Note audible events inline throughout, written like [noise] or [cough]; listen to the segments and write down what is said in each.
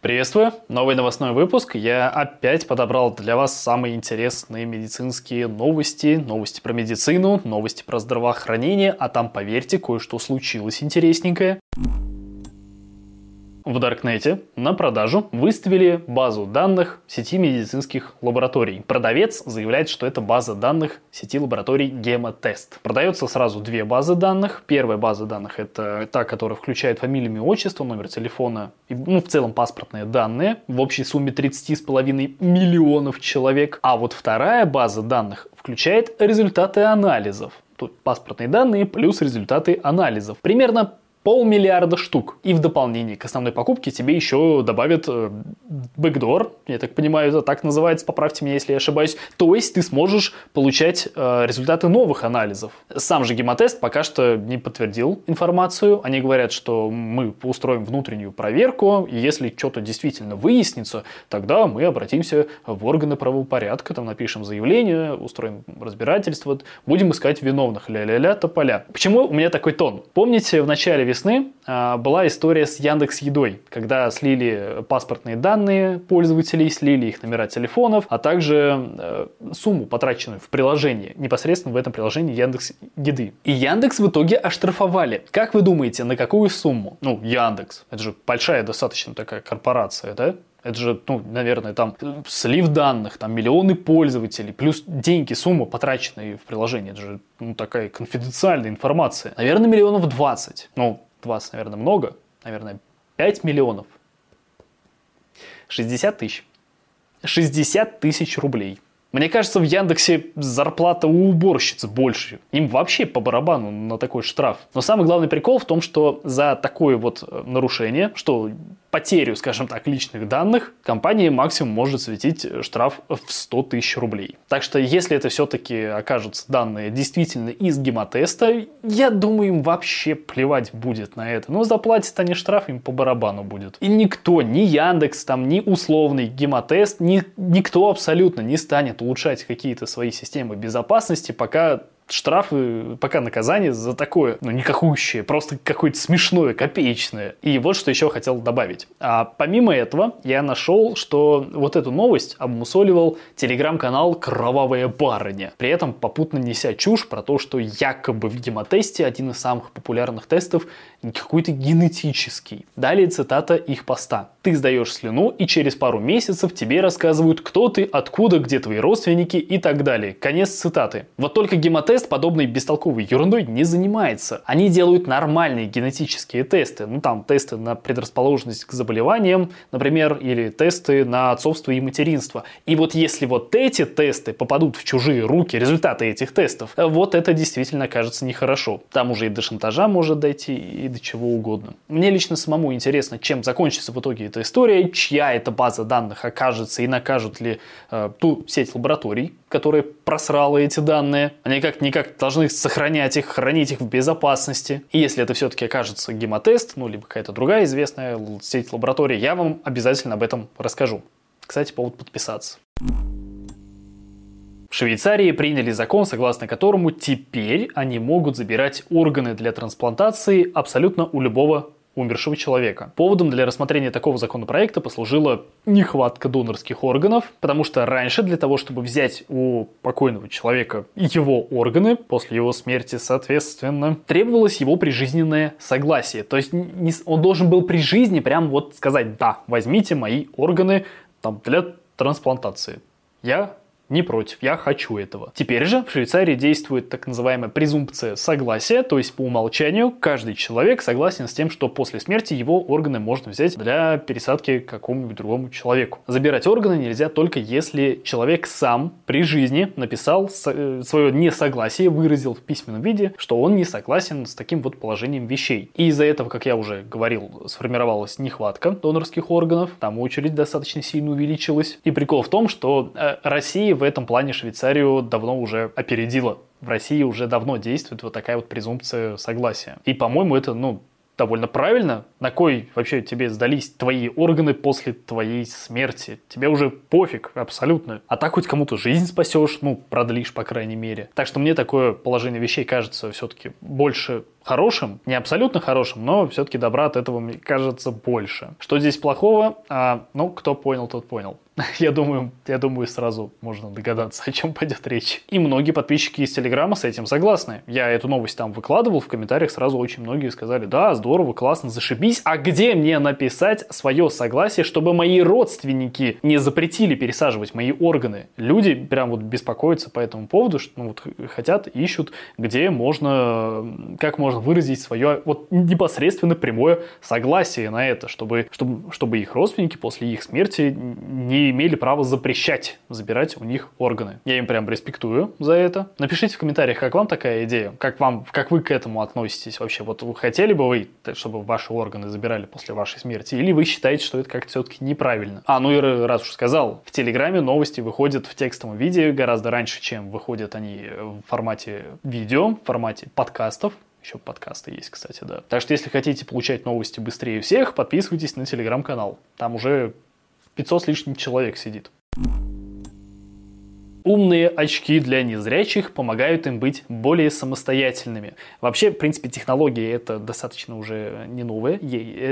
Приветствую! Новый новостной выпуск. Я опять подобрал для вас самые интересные медицинские новости, новости про медицину, новости про здравоохранение, а там, поверьте, кое-что случилось интересненькое в Даркнете на продажу выставили базу данных сети медицинских лабораторий. Продавец заявляет, что это база данных сети лабораторий Гемотест. Продается сразу две базы данных. Первая база данных это та, которая включает фамилию, имя, отчество, номер телефона и ну, в целом паспортные данные в общей сумме 30,5 миллионов человек. А вот вторая база данных включает результаты анализов. Тут паспортные данные плюс результаты анализов. Примерно полмиллиарда штук. И в дополнение к основной покупке тебе еще добавят бэкдор, я так понимаю, это так называется, поправьте меня, если я ошибаюсь. То есть ты сможешь получать э, результаты новых анализов. Сам же гемотест пока что не подтвердил информацию. Они говорят, что мы устроим внутреннюю проверку, и если что-то действительно выяснится, тогда мы обратимся в органы правопорядка, там напишем заявление, устроим разбирательство, будем искать виновных, ля-ля-ля, тополя. Почему у меня такой тон? Помните, в начале весны весны а, была история с Яндекс Едой, когда слили паспортные данные пользователей, слили их номера телефонов, а также э, сумму, потраченную в приложении, непосредственно в этом приложении Яндекс Еды. И Яндекс в итоге оштрафовали. Как вы думаете, на какую сумму? Ну, Яндекс, это же большая достаточно такая корпорация, да? Это же, ну, наверное, там слив данных, там миллионы пользователей, плюс деньги, сумма, потраченные в приложении. Это же ну, такая конфиденциальная информация. Наверное, миллионов 20. Ну, 20, наверное, много, наверное, 5 миллионов. 60 тысяч. 60 тысяч рублей. Мне кажется, в Яндексе зарплата у уборщицы больше. Им вообще по барабану на такой штраф. Но самый главный прикол в том, что за такое вот э, нарушение, что потерю, скажем так, личных данных, компания максимум может светить штраф в 100 тысяч рублей. Так что, если это все-таки окажутся данные действительно из гемотеста, я думаю, им вообще плевать будет на это. Но заплатят они штраф, им по барабану будет. И никто, ни Яндекс, там, ни условный гемотест, ни, никто абсолютно не станет улучшать какие-то свои системы безопасности, пока штрафы, пока наказание за такое, ну, никакущее, просто какое-то смешное, копеечное. И вот что еще хотел добавить. А помимо этого, я нашел, что вот эту новость обмусоливал телеграм-канал «Кровавая барыня», при этом попутно неся чушь про то, что якобы в гемотесте один из самых популярных тестов какой-то генетический. Далее цитата их поста. Ты сдаешь слюну, и через пару месяцев тебе рассказывают, кто ты, откуда, где твои родственники и так далее. Конец цитаты. Вот только гемотест подобной бестолковой ерундой не занимается. Они делают нормальные генетические тесты. Ну там тесты на предрасположенность к заболеваниям, например, или тесты на отцовство и материнство. И вот если вот эти тесты попадут в чужие руки, результаты этих тестов, вот это действительно кажется нехорошо. Там уже и до шантажа может дойти, и до чего угодно. Мне лично самому интересно, чем закончится в итоге эта история, чья эта база данных окажется и накажут ли э, ту сеть лабораторий, которая просрала эти данные. Они как-никак должны сохранять их, хранить их в безопасности. И если это все-таки окажется гемотест, ну, либо какая-то другая известная сеть лабораторий, я вам обязательно об этом расскажу. Кстати, повод подписаться. В Швейцарии приняли закон, согласно которому теперь они могут забирать органы для трансплантации абсолютно у любого умершего человека. Поводом для рассмотрения такого законопроекта послужила нехватка донорских органов, потому что раньше для того, чтобы взять у покойного человека его органы после его смерти, соответственно, требовалось его прижизненное согласие. То есть он должен был при жизни прям вот сказать, да, возьмите мои органы там, для трансплантации. Я не против, я хочу этого. Теперь же в Швейцарии действует так называемая презумпция согласия, то есть по умолчанию каждый человек согласен с тем, что после смерти его органы можно взять для пересадки какому-нибудь другому человеку. Забирать органы нельзя только если человек сам при жизни написал э, свое несогласие, выразил в письменном виде, что он не согласен с таким вот положением вещей. И из-за этого, как я уже говорил, сформировалась нехватка донорских органов, там очередь достаточно сильно увеличилась. И прикол в том, что э, Россия в этом плане Швейцарию давно уже опередила. В России уже давно действует вот такая вот презумпция согласия. И, по-моему, это, ну, довольно правильно. На кой вообще тебе сдались твои органы после твоей смерти? Тебе уже пофиг абсолютно. А так хоть кому-то жизнь спасешь, ну, продлишь, по крайней мере. Так что мне такое положение вещей кажется все-таки больше хорошим, не абсолютно хорошим, но все-таки добра от этого, мне кажется, больше. Что здесь плохого? А, ну, кто понял, тот понял. [laughs] Я думаю, я думаю, сразу можно догадаться, о чем пойдет речь. И многие подписчики из Телеграма с этим согласны. Я эту новость там выкладывал, в комментариях сразу очень многие сказали, да, здорово, классно, зашибись. А где мне написать свое согласие, чтобы мои родственники не запретили пересаживать мои органы? Люди прям вот беспокоятся по этому поводу, что ну, вот хотят, ищут, где можно, как можно выразить свое вот непосредственно прямое согласие на это, чтобы, чтобы, чтобы их родственники после их смерти не имели право запрещать забирать у них органы. Я им прям респектую за это. Напишите в комментариях, как вам такая идея, как вам, как вы к этому относитесь вообще. Вот вы хотели бы вы, чтобы ваши органы забирали после вашей смерти, или вы считаете, что это как-то все-таки неправильно? А, ну и раз уж сказал, в Телеграме новости выходят в текстовом виде гораздо раньше, чем выходят они в формате видео, в формате подкастов. Еще подкасты есть, кстати, да. Так что, если хотите получать новости быстрее всех, подписывайтесь на телеграм-канал. Там уже 500 с лишним человек сидит. Умные очки для незрячих помогают им быть более самостоятельными. Вообще, в принципе, технологии это достаточно уже не новые.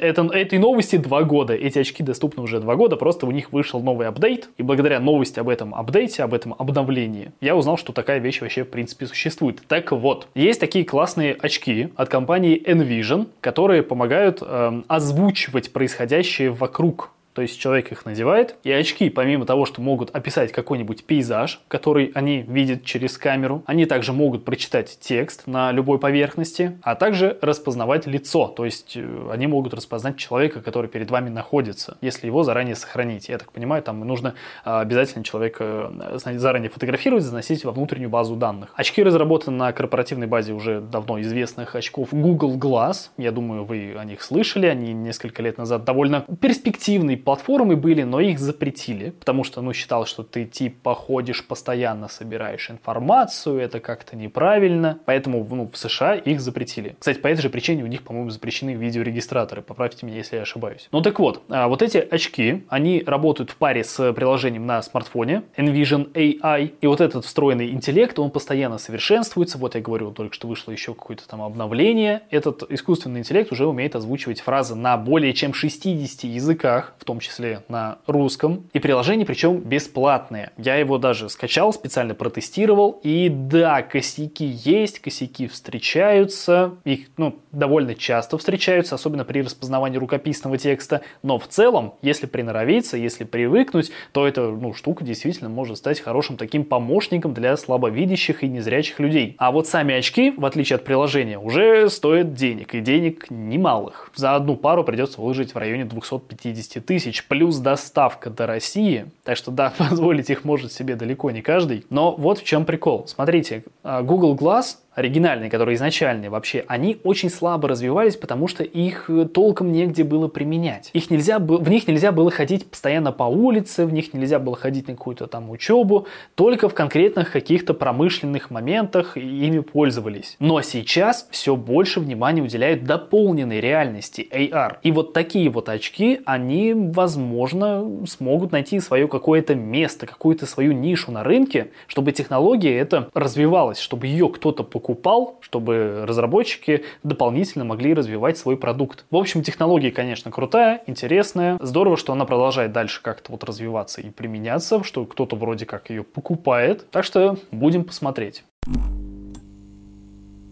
Это, этой новости два года. Эти очки доступны уже два года, просто у них вышел новый апдейт. И благодаря новости об этом апдейте, об этом обновлении, я узнал, что такая вещь вообще, в принципе, существует. Так вот, есть такие классные очки от компании Envision, которые помогают э, озвучивать происходящее вокруг то есть человек их надевает, и очки, помимо того, что могут описать какой-нибудь пейзаж, который они видят через камеру, они также могут прочитать текст на любой поверхности, а также распознавать лицо. То есть э, они могут распознать человека, который перед вами находится, если его заранее сохранить. Я так понимаю, там нужно а, обязательно человека э, заранее фотографировать, заносить во внутреннюю базу данных. Очки разработаны на корпоративной базе уже давно известных очков Google Glass. Я думаю, вы о них слышали. Они несколько лет назад довольно перспективный платформы были, но их запретили, потому что, ну, считал, что ты типа ходишь постоянно, собираешь информацию, это как-то неправильно, поэтому, ну, в США их запретили. Кстати, по этой же причине у них, по-моему, запрещены видеорегистраторы, поправьте меня, если я ошибаюсь. Ну, так вот, а, вот эти очки, они работают в паре с приложением на смартфоне Envision AI, и вот этот встроенный интеллект, он постоянно совершенствуется, вот я говорю, только что вышло еще какое-то там обновление, этот искусственный интеллект уже умеет озвучивать фразы на более чем 60 языках, в том числе на русском. И приложение причем бесплатное. Я его даже скачал, специально протестировал. И да, косяки есть, косяки встречаются. Их ну, довольно часто встречаются, особенно при распознавании рукописного текста. Но в целом, если приноровиться, если привыкнуть, то эта ну, штука действительно может стать хорошим таким помощником для слабовидящих и незрячих людей. А вот сами очки, в отличие от приложения, уже стоят денег. И денег немалых. За одну пару придется выложить в районе 250 тысяч тысяч плюс доставка до России. Так что да, [laughs] позволить их может себе далеко не каждый. Но вот в чем прикол. Смотрите, а, Google Glass оригинальные, которые изначальные вообще, они очень слабо развивались, потому что их э, толком негде было применять. Их нельзя, в них нельзя было ходить постоянно по улице, в них нельзя было ходить на какую-то там учебу, только в конкретных каких-то промышленных моментах ими пользовались. Но сейчас все больше внимания уделяют дополненной реальности AR. И вот такие вот очки, они, возможно, смогут найти свое какое-то место, какую-то свою нишу на рынке, чтобы технология это развивалась, чтобы ее кто-то покупал покупал, чтобы разработчики дополнительно могли развивать свой продукт. В общем, технология, конечно, крутая, интересная. Здорово, что она продолжает дальше как-то вот развиваться и применяться, что кто-то вроде как ее покупает. Так что будем посмотреть.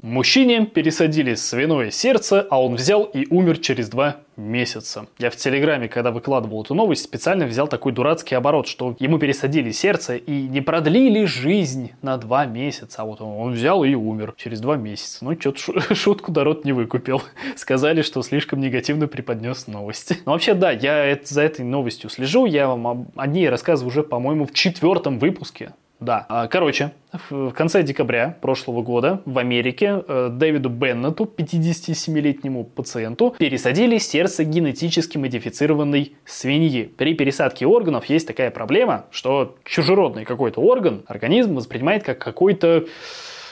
Мужчине пересадили свиное сердце, а он взял и умер через два месяца. Я в Телеграме, когда выкладывал эту новость, специально взял такой дурацкий оборот, что ему пересадили сердце и не продлили жизнь на два месяца. А вот он, он взял и умер через два месяца. Ну, что-то [laughs] шутку народ не выкупил. [laughs] Сказали, что слишком негативно преподнес новости. Но вообще, да, я это, за этой новостью слежу. Я вам о ней рассказываю уже, по-моему, в четвертом выпуске. Да. А, короче, в конце декабря прошлого года в Америке э, Дэвиду Беннету, 57-летнему пациенту, пересадили сердце генетически модифицированной свиньи. При пересадке органов есть такая проблема, что чужеродный какой-то орган организм воспринимает как какую-то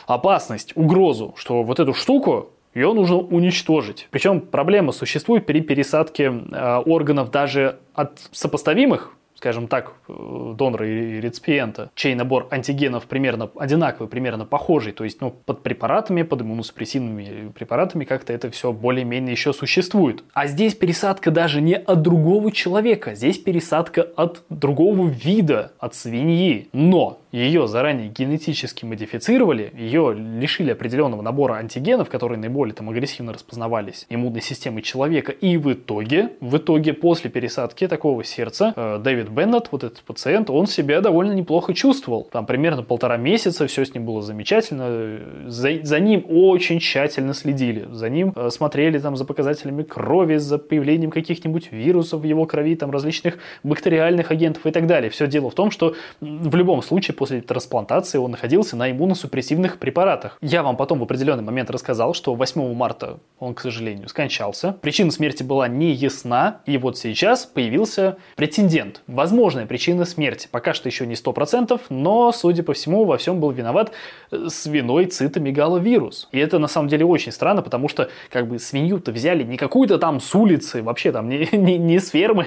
опасность, угрозу, что вот эту штуку ее нужно уничтожить. Причем проблема существует при пересадке э, органов даже от сопоставимых скажем так, э, донора и реципиента, чей набор антигенов примерно одинаковый, примерно похожий, то есть ну, под препаратами, под иммуносупрессивными препаратами как-то это все более-менее еще существует. А здесь пересадка даже не от другого человека, здесь пересадка от другого вида, от свиньи. Но ее заранее генетически модифицировали, ее лишили определенного набора антигенов, которые наиболее там агрессивно распознавались иммунной системой человека. И в итоге, в итоге после пересадки такого сердца э, Дэвид Беннет, вот этот пациент, он себя довольно неплохо чувствовал. Там примерно полтора месяца, все с ним было замечательно. За, за ним очень тщательно следили. За ним э, смотрели там за показателями крови, за появлением каких-нибудь вирусов в его крови, там различных бактериальных агентов и так далее. Все дело в том, что в любом случае после трансплантации он находился на иммуносупрессивных препаратах. Я вам потом в определенный момент рассказал, что 8 марта он, к сожалению, скончался. Причина смерти была не ясна, и вот сейчас появился претендент. Возможная причина смерти. Пока что еще не 100%, но, судя по всему, во всем был виноват э, свиной цитомегаловирус. И это на самом деле очень странно, потому что как бы свинью-то взяли не какую-то там с улицы, вообще там не, [laughs] не, не с фермы.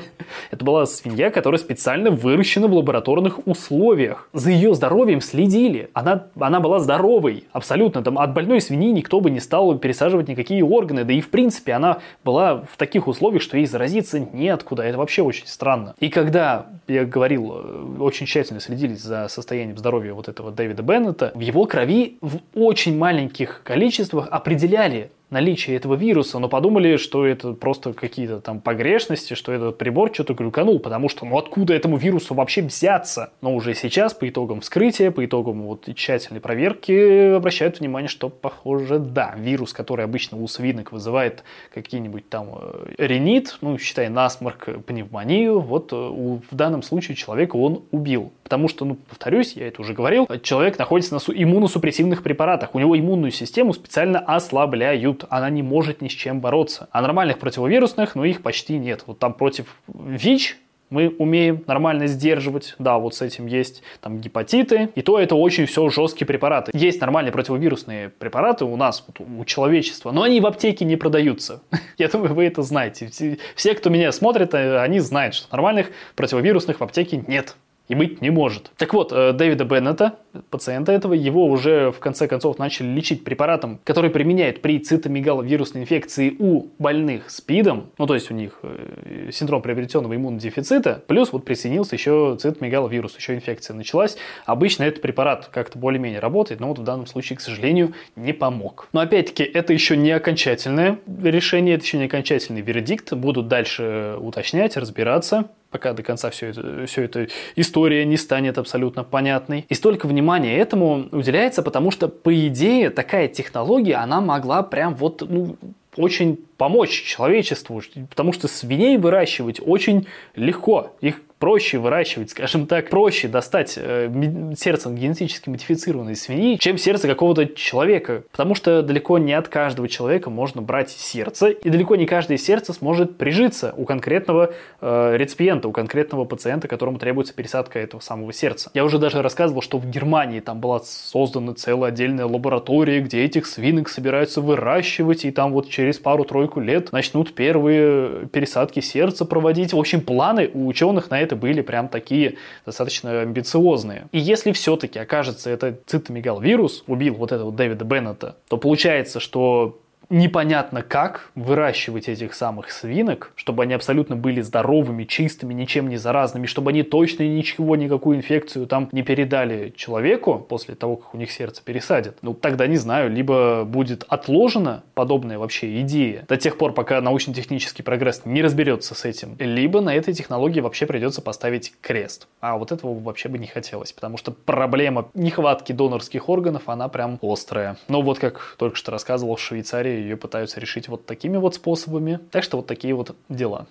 Это была свинья, которая специально выращена в лабораторных условиях. За ее здоровьем следили. Она, она была здоровой, абсолютно. Там от больной свиньи никто бы не стал пересаживать никакие органы. Да и в принципе она была в таких условиях, что ей заразиться неоткуда. Это вообще очень странно. И когда, я говорил, э, очень тщательно следили за состоянием здоровья вот этого Дэвида Беннета, в его крови в очень маленьких количествах определяли наличие этого вируса, но подумали, что это просто какие-то там погрешности, что этот прибор что-то глюканул, потому что ну откуда этому вирусу вообще взяться? Но уже сейчас, по итогам вскрытия, по итогам вот тщательной проверки, обращают внимание, что, похоже, да, вирус, который обычно у свинок вызывает какие-нибудь там э, ринит, ну, считай, насморк, пневмонию, вот э, в данном случае человека он убил. Потому что, ну, повторюсь, я это уже говорил, человек находится на иммуносупрессивных препаратах, у него иммунную систему специально ослабляют она не может ни с чем бороться. А нормальных противовирусных, ну, их почти нет. Вот там против ВИЧ мы умеем нормально сдерживать. Да, вот с этим есть там гепатиты. И то это очень все жесткие препараты. Есть нормальные противовирусные препараты у нас, вот, у человечества, но они в аптеке не продаются. [laughs] Я думаю, вы это знаете. Все, кто меня смотрит, э, они знают, что нормальных противовирусных в аптеке нет и быть не может. Так вот, э, Дэвида Беннета, пациента этого, его уже в конце концов начали лечить препаратом, который применяют при цитомегаловирусной инфекции у больных СПИДом, ну то есть у них э, синдром приобретенного иммунодефицита, плюс вот присоединился еще цитомегаловирус, еще инфекция началась. Обычно этот препарат как-то более-менее работает, но вот в данном случае, к сожалению, не помог. Но опять-таки, это еще не окончательное решение, это еще не окончательный вердикт, будут дальше уточнять, разбираться пока до конца все это, все эта история не станет абсолютно понятной. И столько внимания этому уделяется, потому что, по идее, такая технология, она могла прям вот, ну, очень помочь человечеству, потому что свиней выращивать очень легко. Их проще выращивать, скажем так, проще достать э, сердце генетически модифицированной свиньи, чем сердце какого-то человека. Потому что далеко не от каждого человека можно брать сердце, и далеко не каждое сердце сможет прижиться у конкретного э, реципиента, у конкретного пациента, которому требуется пересадка этого самого сердца. Я уже даже рассказывал, что в Германии там была создана целая отдельная лаборатория, где этих свинок собираются выращивать, и там вот через пару-тройку лет начнут первые пересадки сердца проводить. В общем, планы у ученых на это были прям такие достаточно амбициозные. И если все-таки окажется этот цитомегалвирус убил вот этого Дэвида Беннета, то получается, что непонятно как выращивать этих самых свинок, чтобы они абсолютно были здоровыми, чистыми, ничем не заразными, чтобы они точно ничего, никакую инфекцию там не передали человеку после того, как у них сердце пересадят. Ну, тогда не знаю, либо будет отложена подобная вообще идея до тех пор, пока научно-технический прогресс не разберется с этим, либо на этой технологии вообще придется поставить крест. А вот этого вообще бы не хотелось, потому что проблема нехватки донорских органов, она прям острая. Но вот как только что рассказывал в Швейцарии, ее пытаются решить вот такими вот способами. Так что вот такие вот дела.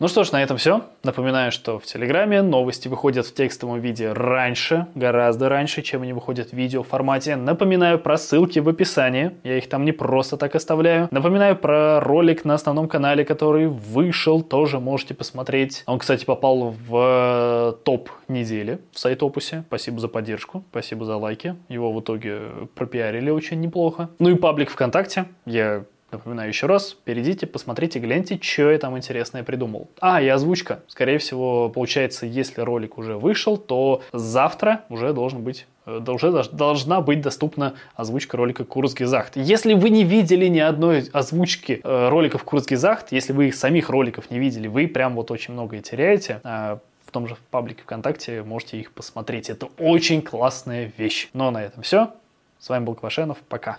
Ну что ж, на этом все. Напоминаю, что в Телеграме новости выходят в текстовом виде раньше, гораздо раньше, чем они выходят в видео формате. Напоминаю про ссылки в описании, я их там не просто так оставляю. Напоминаю про ролик на основном канале, который вышел, тоже можете посмотреть. Он, кстати, попал в топ недели в сайтопусе. Спасибо за поддержку, спасибо за лайки. Его в итоге пропиарили очень неплохо. Ну и паблик ВКонтакте. Я Напоминаю еще раз, перейдите, посмотрите, гляньте, что я там интересное придумал. А, и озвучка. Скорее всего, получается, если ролик уже вышел, то завтра уже должен быть э, уже должна быть доступна озвучка ролика Курсгезахт. Если вы не видели ни одной озвучки э, роликов Курсгезахт, если вы их самих роликов не видели, вы прям вот очень многое теряете. А, в том же паблике ВКонтакте можете их посмотреть. Это очень классная вещь. Но на этом все. С вами был Квашенов. Пока.